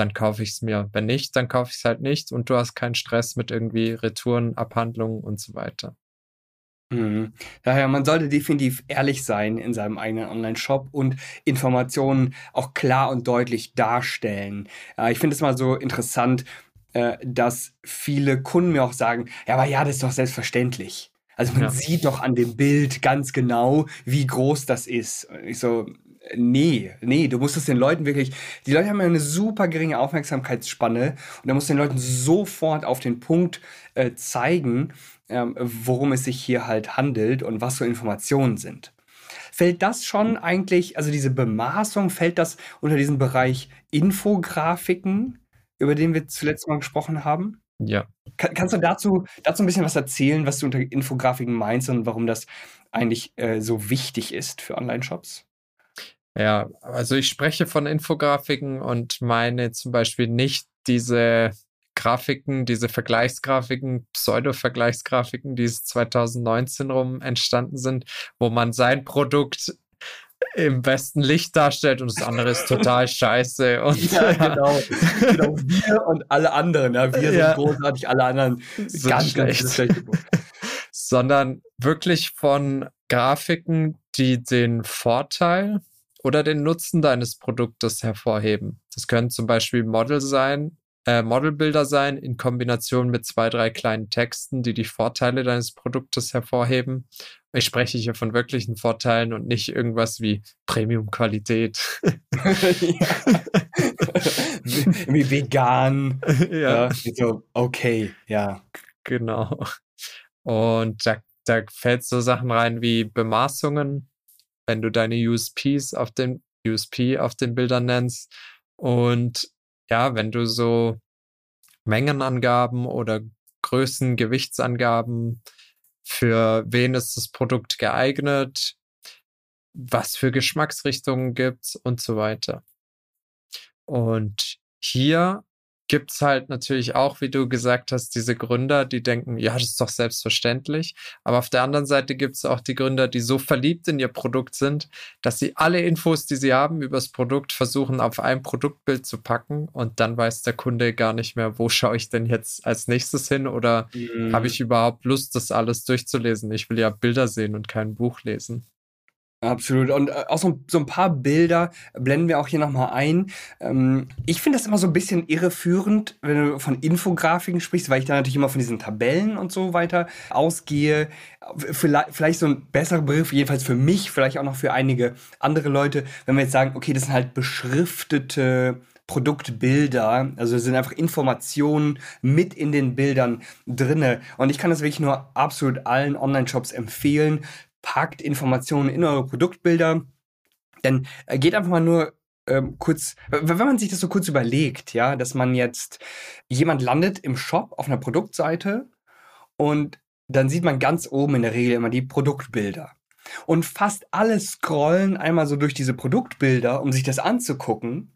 dann kaufe ich es mir. Wenn nicht, dann kaufe ich es halt nicht und du hast keinen Stress mit irgendwie Retouren, Abhandlungen und so weiter. Mhm. Daher, man sollte definitiv ehrlich sein in seinem eigenen Online-Shop und Informationen auch klar und deutlich darstellen. Äh, ich finde es mal so interessant, äh, dass viele Kunden mir auch sagen, ja, aber ja, das ist doch selbstverständlich. Also man ja. sieht doch an dem Bild ganz genau, wie groß das ist. Ich so, nee, nee, du musst es den Leuten wirklich, die Leute haben ja eine super geringe Aufmerksamkeitsspanne und da musst du den Leuten sofort auf den Punkt äh, zeigen, ähm, worum es sich hier halt handelt und was so Informationen sind. Fällt das schon eigentlich, also diese Bemaßung, fällt das unter diesen Bereich Infografiken, über den wir zuletzt mal gesprochen haben? Ja. Kann, kannst du dazu, dazu ein bisschen was erzählen, was du unter Infografiken meinst und warum das eigentlich äh, so wichtig ist für Online-Shops? Ja, also ich spreche von Infografiken und meine zum Beispiel nicht diese Grafiken, diese Vergleichsgrafiken, Pseudo-Vergleichsgrafiken, die 2019 rum entstanden sind, wo man sein Produkt im besten Licht darstellt und das andere ist total [LAUGHS] scheiße. Und, ja, genau. genau. [LAUGHS] Wir und alle anderen. Ja. Wir ja. sind großartig, alle anderen sind ganz, schlecht. ganz schlecht. Sondern wirklich von Grafiken, die den Vorteil oder den Nutzen deines Produktes hervorheben. Das können zum Beispiel Model sein, äh, Modelbilder sein in Kombination mit zwei, drei kleinen Texten, die die Vorteile deines Produktes hervorheben. ich spreche hier von wirklichen Vorteilen und nicht irgendwas wie Premium-Qualität. [LAUGHS] wie vegan. [LAUGHS] Ja. So, okay, ja. Genau. Und da, da fällt so Sachen rein wie Bemaßungen, wenn du deine USPs auf den USP auf den Bildern nennst. Und ja, wenn du so Mengenangaben oder Größen, Gewichtsangaben, für wen ist das Produkt geeignet, was für Geschmacksrichtungen gibt's und so weiter. Und hier gibt es halt natürlich auch, wie du gesagt hast, diese Gründer, die denken, ja, das ist doch selbstverständlich. Aber auf der anderen Seite gibt es auch die Gründer, die so verliebt in ihr Produkt sind, dass sie alle Infos, die sie haben über das Produkt, versuchen auf ein Produktbild zu packen und dann weiß der Kunde gar nicht mehr, wo schaue ich denn jetzt als nächstes hin oder mhm. habe ich überhaupt Lust, das alles durchzulesen? Ich will ja Bilder sehen und kein Buch lesen. Absolut. Und äh, auch so, so ein paar Bilder blenden wir auch hier nochmal ein. Ähm, ich finde das immer so ein bisschen irreführend, wenn du von Infografiken sprichst, weil ich da natürlich immer von diesen Tabellen und so weiter ausgehe. Vielleicht, vielleicht so ein besserer Begriff, jedenfalls für mich, vielleicht auch noch für einige andere Leute, wenn wir jetzt sagen, okay, das sind halt beschriftete Produktbilder, also sind einfach Informationen mit in den Bildern drinne. Und ich kann das wirklich nur absolut allen Online-Shops empfehlen packt Informationen in eure Produktbilder. Denn äh, geht einfach mal nur ähm, kurz, wenn man sich das so kurz überlegt, ja, dass man jetzt, jemand landet im Shop auf einer Produktseite und dann sieht man ganz oben in der Regel immer die Produktbilder. Und fast alle scrollen einmal so durch diese Produktbilder, um sich das anzugucken.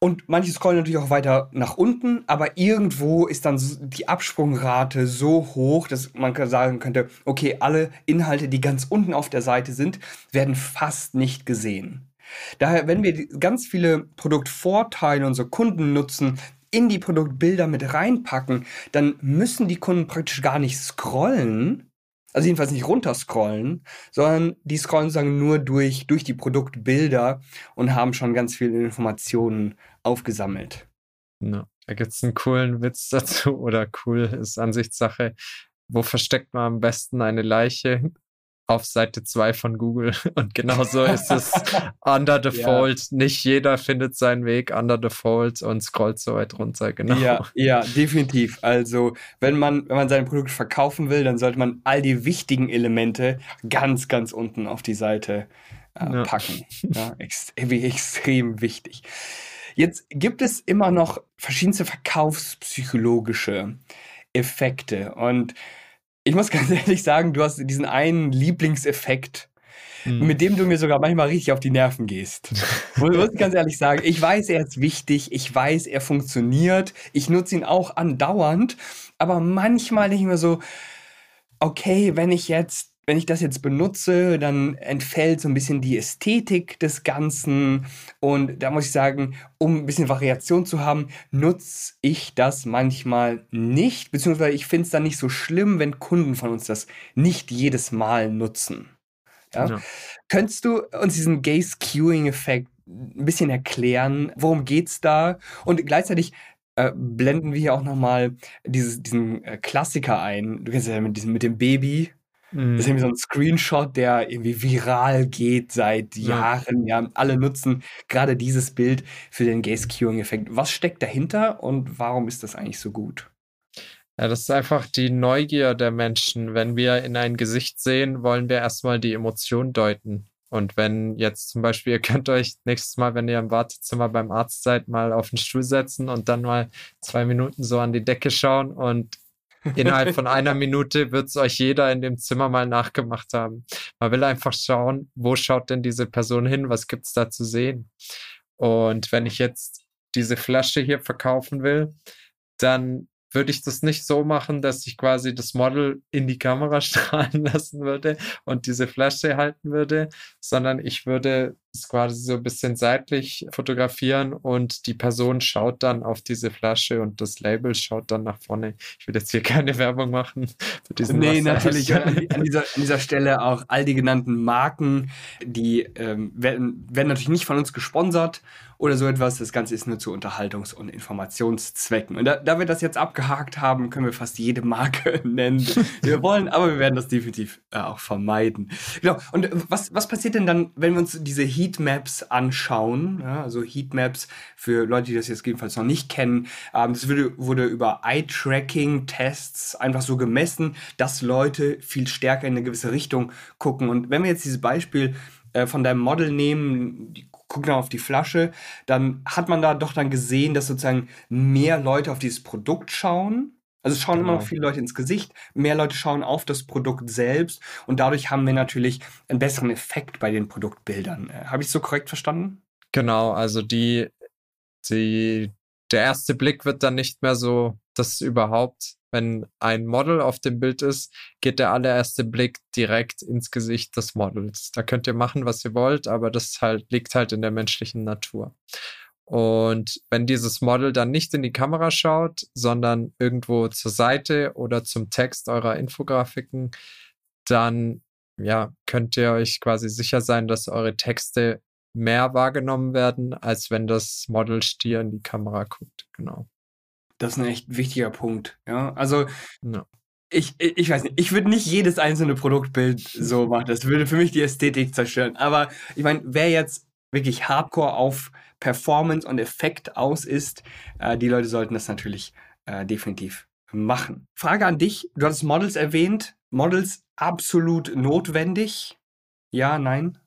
Und manche scrollen natürlich auch weiter nach unten, aber irgendwo ist dann die Absprungrate so hoch, dass man sagen könnte, okay, alle Inhalte, die ganz unten auf der Seite sind, werden fast nicht gesehen. Daher, wenn wir ganz viele Produktvorteile unserer Kunden nutzen, in die Produktbilder mit reinpacken, dann müssen die Kunden praktisch gar nicht scrollen, also jedenfalls nicht runterscrollen, sondern die scrollen sozusagen nur durch, durch die Produktbilder und haben schon ganz viele Informationen aufgesammelt. Ja, da gibt es einen coolen Witz dazu oder cool ist Ansichtssache. Wo versteckt man am besten eine Leiche? Auf Seite 2 von Google. [LAUGHS] Und genauso ist es [LAUGHS] under default. Ja. Nicht jeder findet seinen Weg under default und scrollt so weit runter. Genau. Ja, ja, definitiv. Also, wenn man, wenn man sein Produkt verkaufen will, dann sollte man all die wichtigen Elemente ganz, ganz unten auf die Seite äh, ja. packen. Ja, ex extrem wichtig. Jetzt gibt es immer noch verschiedenste verkaufspsychologische Effekte und ich muss ganz [LAUGHS] ehrlich sagen, du hast diesen einen Lieblingseffekt, hm. mit dem du mir sogar manchmal richtig auf die Nerven gehst. [LAUGHS] ich muss ganz ehrlich sagen, ich weiß, er ist wichtig, ich weiß, er funktioniert, ich nutze ihn auch andauernd, aber manchmal denke ich mir so, okay, wenn ich jetzt wenn ich das jetzt benutze, dann entfällt so ein bisschen die Ästhetik des Ganzen. Und da muss ich sagen, um ein bisschen Variation zu haben, nutze ich das manchmal nicht. Beziehungsweise ich finde es dann nicht so schlimm, wenn Kunden von uns das nicht jedes Mal nutzen. Ja? ja. Könntest du uns diesen Gaze-Queuing-Effekt ein bisschen erklären? Worum geht es da? Und gleichzeitig äh, blenden wir hier auch nochmal diesen äh, Klassiker ein. Du kennst ja mit, diesem, mit dem Baby, Mhm. Das ist irgendwie so ein Screenshot, der irgendwie viral geht seit Jahren. Ja, ja alle nutzen gerade dieses Bild für den Gaze-Queuing-Effekt. Was steckt dahinter und warum ist das eigentlich so gut? Ja, das ist einfach die Neugier der Menschen. Wenn wir in ein Gesicht sehen, wollen wir erstmal die Emotion deuten. Und wenn jetzt zum Beispiel, [LAUGHS] ihr könnt euch nächstes Mal, wenn ihr im Wartezimmer beim Arzt seid, mal auf den Stuhl setzen und dann mal zwei Minuten so an die Decke schauen und Innerhalb von einer [LAUGHS] Minute wird es euch jeder in dem Zimmer mal nachgemacht haben. Man will einfach schauen, wo schaut denn diese Person hin? Was gibt es da zu sehen? Und wenn ich jetzt diese Flasche hier verkaufen will, dann würde ich das nicht so machen, dass ich quasi das Model in die Kamera [LAUGHS] strahlen lassen würde und diese Flasche halten würde, sondern ich würde quasi so ein bisschen seitlich fotografieren und die Person schaut dann auf diese Flasche und das Label schaut dann nach vorne. Ich will jetzt hier [LAUGHS] keine Werbung machen für diesen Nee, natürlich. [LAUGHS] An, an, dieser, an dieser Stelle auch all die genannten Marken, die ähm, werden, werden natürlich nicht von uns gesponsert oder so etwas. Das Ganze ist nur zu Unterhaltungs- und Informationszwecken. Und da, da wir das jetzt abgehakt haben, können wir fast jede Marke [LAUGHS] nennen, die wir wollen, aber wir werden das definitiv äh, auch vermeiden. Genau. Und äh, was, was passiert denn dann, wenn wir uns diese Heatmaps anschauen? Ja, also Heatmaps für Leute, die das jetzt jedenfalls noch nicht kennen. Ähm, das wurde, wurde über Eye-Tracking-Tests einfach so gemessen, dass Leute viel stärker in eine gewisse Richtung gucken. Und wenn wir jetzt dieses Beispiel äh, von deinem Model nehmen, die guckt dann auf die Flasche, dann hat man da doch dann gesehen, dass sozusagen mehr Leute auf dieses Produkt schauen. Also es schauen genau. immer noch viele Leute ins Gesicht, mehr Leute schauen auf das Produkt selbst und dadurch haben wir natürlich einen besseren Effekt bei den Produktbildern. Äh, Habe ich so korrekt verstanden? Genau, also die, die, der erste Blick wird dann nicht mehr so das überhaupt wenn ein Model auf dem Bild ist, geht der allererste Blick direkt ins Gesicht des Models. Da könnt ihr machen, was ihr wollt, aber das halt, liegt halt in der menschlichen Natur. Und wenn dieses Model dann nicht in die Kamera schaut, sondern irgendwo zur Seite oder zum Text eurer Infografiken, dann ja, könnt ihr euch quasi sicher sein, dass eure Texte mehr wahrgenommen werden, als wenn das Model Stier in die Kamera guckt. Genau. Das ist ein echt wichtiger Punkt. Ja, also ja. Ich, ich weiß nicht, ich würde nicht jedes einzelne Produktbild so machen. Das würde für mich die Ästhetik zerstören. Aber ich meine, wer jetzt wirklich hardcore auf Performance und Effekt aus ist, äh, die Leute sollten das natürlich äh, definitiv machen. Frage an dich, du hattest Models erwähnt. Models absolut notwendig? Ja, nein?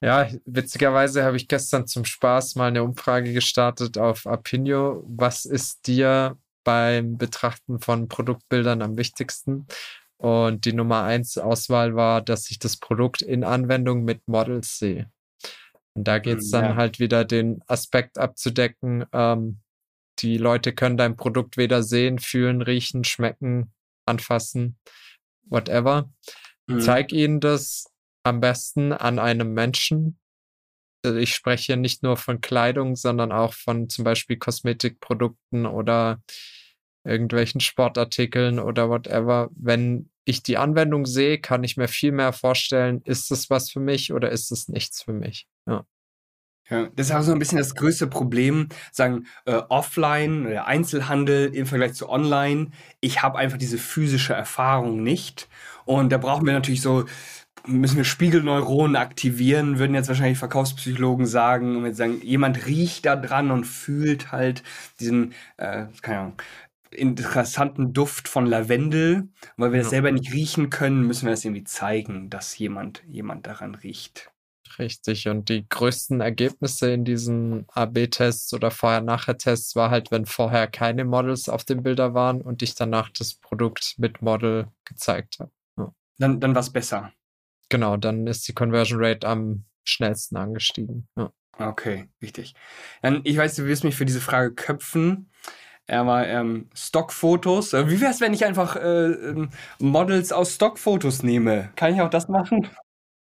Ja, witzigerweise habe ich gestern zum Spaß mal eine Umfrage gestartet auf Apinio. Was ist dir beim Betrachten von Produktbildern am wichtigsten? Und die Nummer eins Auswahl war, dass ich das Produkt in Anwendung mit Models sehe. Und da geht es hm, dann ja. halt wieder den Aspekt abzudecken. Ähm, die Leute können dein Produkt weder sehen, fühlen, riechen, schmecken, anfassen, whatever. Mhm. Zeig ihnen das, am besten an einem Menschen. Also ich spreche nicht nur von Kleidung, sondern auch von zum Beispiel Kosmetikprodukten oder irgendwelchen Sportartikeln oder whatever. Wenn ich die Anwendung sehe, kann ich mir viel mehr vorstellen, ist es was für mich oder ist es nichts für mich. Ja. Ja, das ist auch so ein bisschen das größte Problem, sagen äh, Offline oder Einzelhandel im Vergleich zu Online. Ich habe einfach diese physische Erfahrung nicht. Und da brauchen wir natürlich so müssen wir Spiegelneuronen aktivieren, würden jetzt wahrscheinlich Verkaufspsychologen sagen, und jetzt sagen, jemand riecht da dran und fühlt halt diesen, äh, keine Ahnung, interessanten Duft von Lavendel. Weil wir ja. das selber nicht riechen können, müssen wir das irgendwie zeigen, dass jemand, jemand daran riecht. Richtig. Und die größten Ergebnisse in diesen AB-Tests oder Vorher-Nachher-Tests war halt, wenn vorher keine Models auf den Bildern waren und ich danach das Produkt mit Model gezeigt habe. Ja. Dann, dann war es besser. Genau, dann ist die Conversion Rate am schnellsten angestiegen. Ja. Okay, wichtig. Dann, ich weiß, du wirst mich für diese Frage köpfen. Aber ähm, Stockfotos. Äh, wie wäre es, wenn ich einfach äh, ähm, Models aus Stockfotos nehme? Kann ich auch das machen?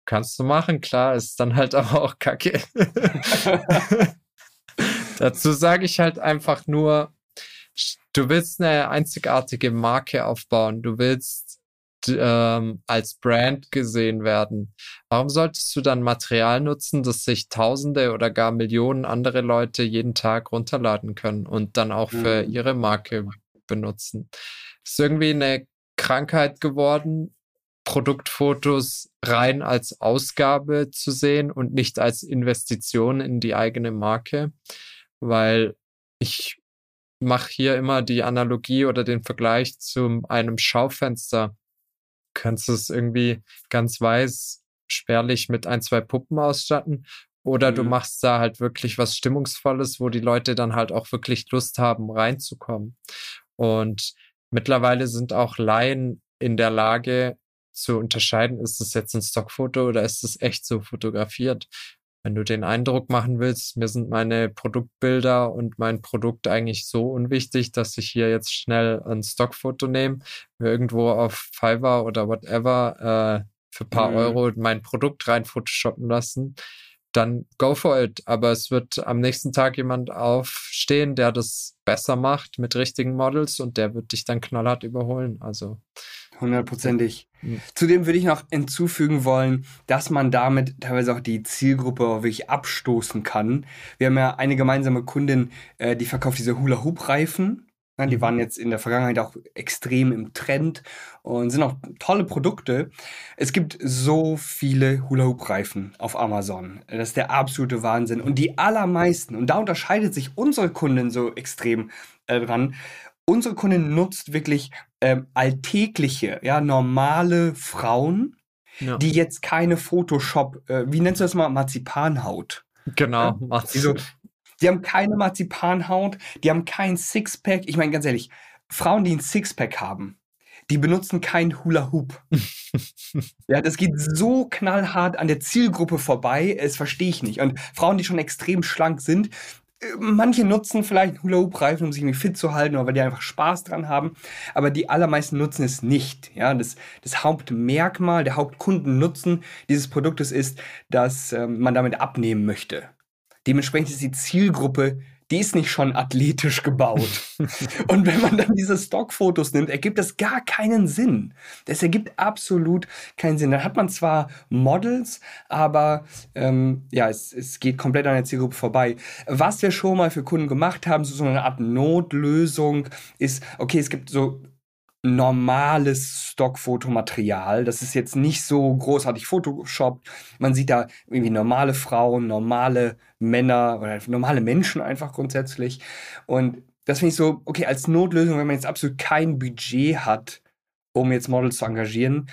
Kannst du machen, klar, ist dann halt [LAUGHS] aber auch kacke. [LAUGHS] Dazu sage ich halt einfach nur, du willst eine einzigartige Marke aufbauen. Du willst ähm, als Brand gesehen werden. Warum solltest du dann Material nutzen, das sich Tausende oder gar Millionen andere Leute jeden Tag runterladen können und dann auch für mhm. ihre Marke benutzen? Ist irgendwie eine Krankheit geworden, Produktfotos rein als Ausgabe zu sehen und nicht als Investition in die eigene Marke, weil ich mache hier immer die Analogie oder den Vergleich zu einem Schaufenster kannst es irgendwie ganz weiß, spärlich mit ein, zwei Puppen ausstatten. Oder mhm. du machst da halt wirklich was Stimmungsvolles, wo die Leute dann halt auch wirklich Lust haben, reinzukommen. Und mittlerweile sind auch Laien in der Lage zu unterscheiden, ist es jetzt ein Stockfoto oder ist es echt so fotografiert. Wenn du den Eindruck machen willst, mir sind meine Produktbilder und mein Produkt eigentlich so unwichtig, dass ich hier jetzt schnell ein Stockfoto nehme, mir irgendwo auf Fiverr oder whatever äh, für ein paar mhm. Euro mein Produkt rein photoshoppen lassen, dann go for it. Aber es wird am nächsten Tag jemand aufstehen, der das besser macht mit richtigen Models und der wird dich dann knallhart überholen. Also hundertprozentig. Mhm. Zudem würde ich noch hinzufügen wollen, dass man damit teilweise auch die Zielgruppe wirklich abstoßen kann. Wir haben ja eine gemeinsame Kundin, äh, die verkauft diese Hula-Hoop-Reifen. Die mhm. waren jetzt in der Vergangenheit auch extrem im Trend und sind auch tolle Produkte. Es gibt so viele Hula-Hoop-Reifen auf Amazon. Das ist der absolute Wahnsinn. Und die allermeisten, und da unterscheidet sich unsere Kundin so extrem äh, dran, unsere Kundin nutzt wirklich ähm, alltägliche, ja, normale Frauen, ja. die jetzt keine Photoshop, äh, wie nennst du das mal, Marzipanhaut. Genau, ja? die, haben keine Marzipanhaut, die haben kein Sixpack. Ich meine, ganz ehrlich, Frauen, die ein Sixpack haben, die benutzen kein Hula Hoop. [LAUGHS] ja, das geht so knallhart an der Zielgruppe vorbei, das verstehe ich nicht. Und Frauen, die schon extrem schlank sind, manche nutzen vielleicht Hula-Hoop-Reifen, um sich fit zu halten oder weil die einfach Spaß dran haben. Aber die allermeisten nutzen es nicht. Ja, das, das Hauptmerkmal, der Hauptkundennutzen dieses Produktes ist, dass ähm, man damit abnehmen möchte. Dementsprechend ist die Zielgruppe die ist nicht schon athletisch gebaut. [LAUGHS] und wenn man dann diese Stockfotos nimmt, ergibt das gar keinen Sinn. Das ergibt absolut keinen Sinn. Dann hat man zwar Models, aber ähm, ja, es, es geht komplett an der Zielgruppe vorbei. Was wir schon mal für Kunden gemacht haben, so eine Art Notlösung, ist, okay, es gibt so normales Stockfotomaterial. Das ist jetzt nicht so großartig Photoshop. Man sieht da irgendwie normale Frauen, normale Männer oder normale Menschen einfach grundsätzlich. Und das finde ich so, okay, als Notlösung, wenn man jetzt absolut kein Budget hat, um jetzt Models zu engagieren,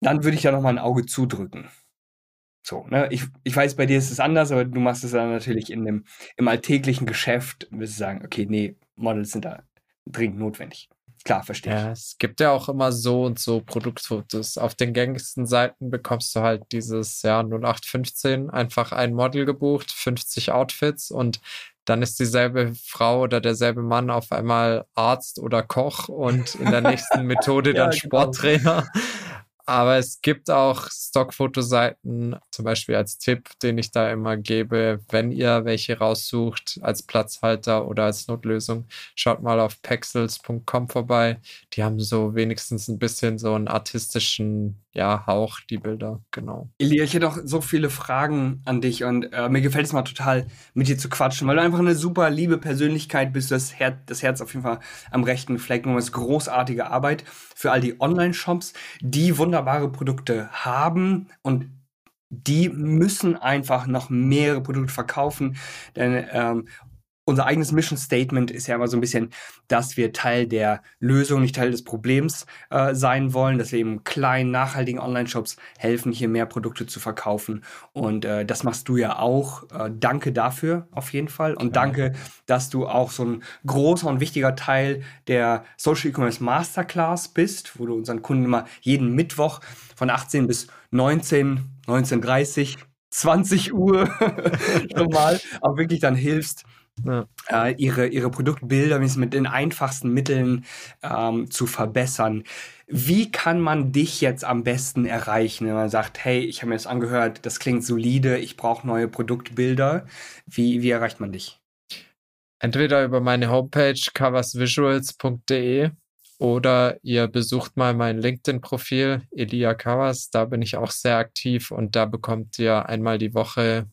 dann würde ich da nochmal ein Auge zudrücken. So, ne? Ich, ich weiß, bei dir ist es anders, aber du machst es dann natürlich in dem, im alltäglichen Geschäft, wirst du sagen, okay, nee, Models sind da dringend notwendig. Klar, verstehe ja, Es gibt ja auch immer so und so Produktfotos. Auf den gängigsten Seiten bekommst du halt dieses ja, 0815 einfach ein Model gebucht, 50 Outfits und dann ist dieselbe Frau oder derselbe Mann auf einmal Arzt oder Koch und in der [LAUGHS] nächsten Methode dann ja, genau. Sporttrainer. Genau. Aber es gibt auch Stockfotoseiten, zum Beispiel als Tipp, den ich da immer gebe, wenn ihr welche raussucht als Platzhalter oder als Notlösung, schaut mal auf pexels.com vorbei. Die haben so wenigstens ein bisschen so einen artistischen ja, Hauch, die Bilder, genau. Elia, ich hätte auch so viele Fragen an dich und äh, mir gefällt es mal total, mit dir zu quatschen, weil du einfach eine super liebe Persönlichkeit bist, das, Her das Herz auf jeden Fall am rechten Fleck. Und es großartige Arbeit für all die Online-Shops, die wunderbare Produkte haben und die müssen einfach noch mehrere Produkte verkaufen, denn ähm, unser eigenes Mission Statement ist ja immer so ein bisschen, dass wir Teil der Lösung, nicht Teil des Problems äh, sein wollen, dass wir eben kleinen, nachhaltigen Online-Shops helfen, hier mehr Produkte zu verkaufen. Und äh, das machst du ja auch. Äh, danke dafür auf jeden Fall. Und Klar. danke, dass du auch so ein großer und wichtiger Teil der Social E-Commerce Masterclass bist, wo du unseren Kunden immer jeden Mittwoch von 18 bis 19, 19.30 20 Uhr [LAUGHS] schon mal, auch wirklich dann hilfst, ja. äh, ihre, ihre Produktbilder mit den einfachsten Mitteln ähm, zu verbessern. Wie kann man dich jetzt am besten erreichen, wenn man sagt, hey, ich habe mir das angehört, das klingt solide, ich brauche neue Produktbilder. Wie, wie erreicht man dich? Entweder über meine Homepage coversvisuals.de oder ihr besucht mal mein LinkedIn-Profil Elia Covers, da bin ich auch sehr aktiv und da bekommt ihr einmal die Woche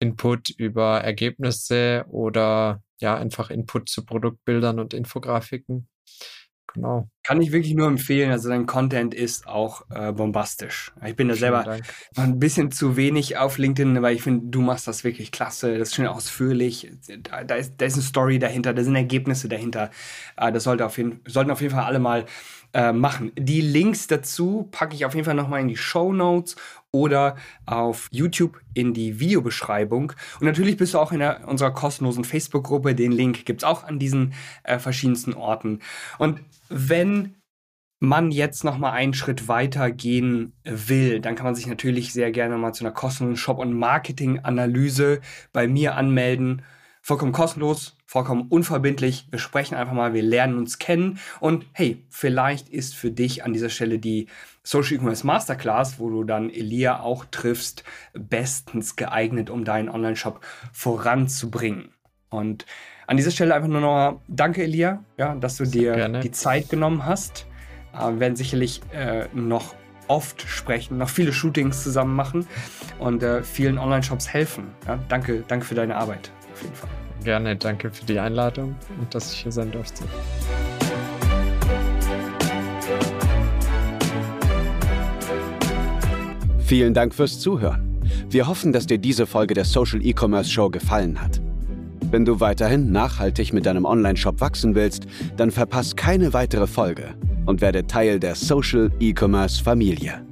Input über Ergebnisse oder ja, einfach Input zu Produktbildern und Infografiken. Genau. Kann ich wirklich nur empfehlen. Also dein Content ist auch äh, bombastisch. Ich bin da selber ein bisschen zu wenig auf LinkedIn, weil ich finde, du machst das wirklich klasse. Das ist schön ausführlich. Da, da, ist, da ist eine Story dahinter, da sind Ergebnisse dahinter. Äh, das sollte auf jeden, sollten auf jeden Fall alle mal äh, machen. Die Links dazu packe ich auf jeden Fall nochmal in die Show Notes oder auf YouTube in die Videobeschreibung. Und natürlich bist du auch in der, unserer kostenlosen Facebook-Gruppe. Den Link gibt es auch an diesen äh, verschiedensten Orten. Und wenn man jetzt noch mal einen Schritt weiter gehen will, dann kann man sich natürlich sehr gerne mal zu einer kostenlosen Shop- und Marketing-Analyse bei mir anmelden vollkommen kostenlos, vollkommen unverbindlich. Wir sprechen einfach mal, wir lernen uns kennen und hey, vielleicht ist für dich an dieser Stelle die Social E-Commerce Masterclass, wo du dann Elia auch triffst, bestens geeignet, um deinen Online-Shop voranzubringen. Und an dieser Stelle einfach nur noch danke, Elia, ja, dass du dir Gerne. die Zeit genommen hast. Äh, wir werden sicherlich äh, noch oft sprechen, noch viele Shootings zusammen machen und äh, vielen Online-Shops helfen. Ja, danke, danke für deine Arbeit auf jeden Fall. Gerne, danke für die Einladung und dass ich hier sein durfte. Vielen Dank fürs Zuhören. Wir hoffen, dass dir diese Folge der Social E-Commerce Show gefallen hat. Wenn du weiterhin nachhaltig mit deinem Online-Shop wachsen willst, dann verpass keine weitere Folge und werde Teil der Social E-Commerce Familie.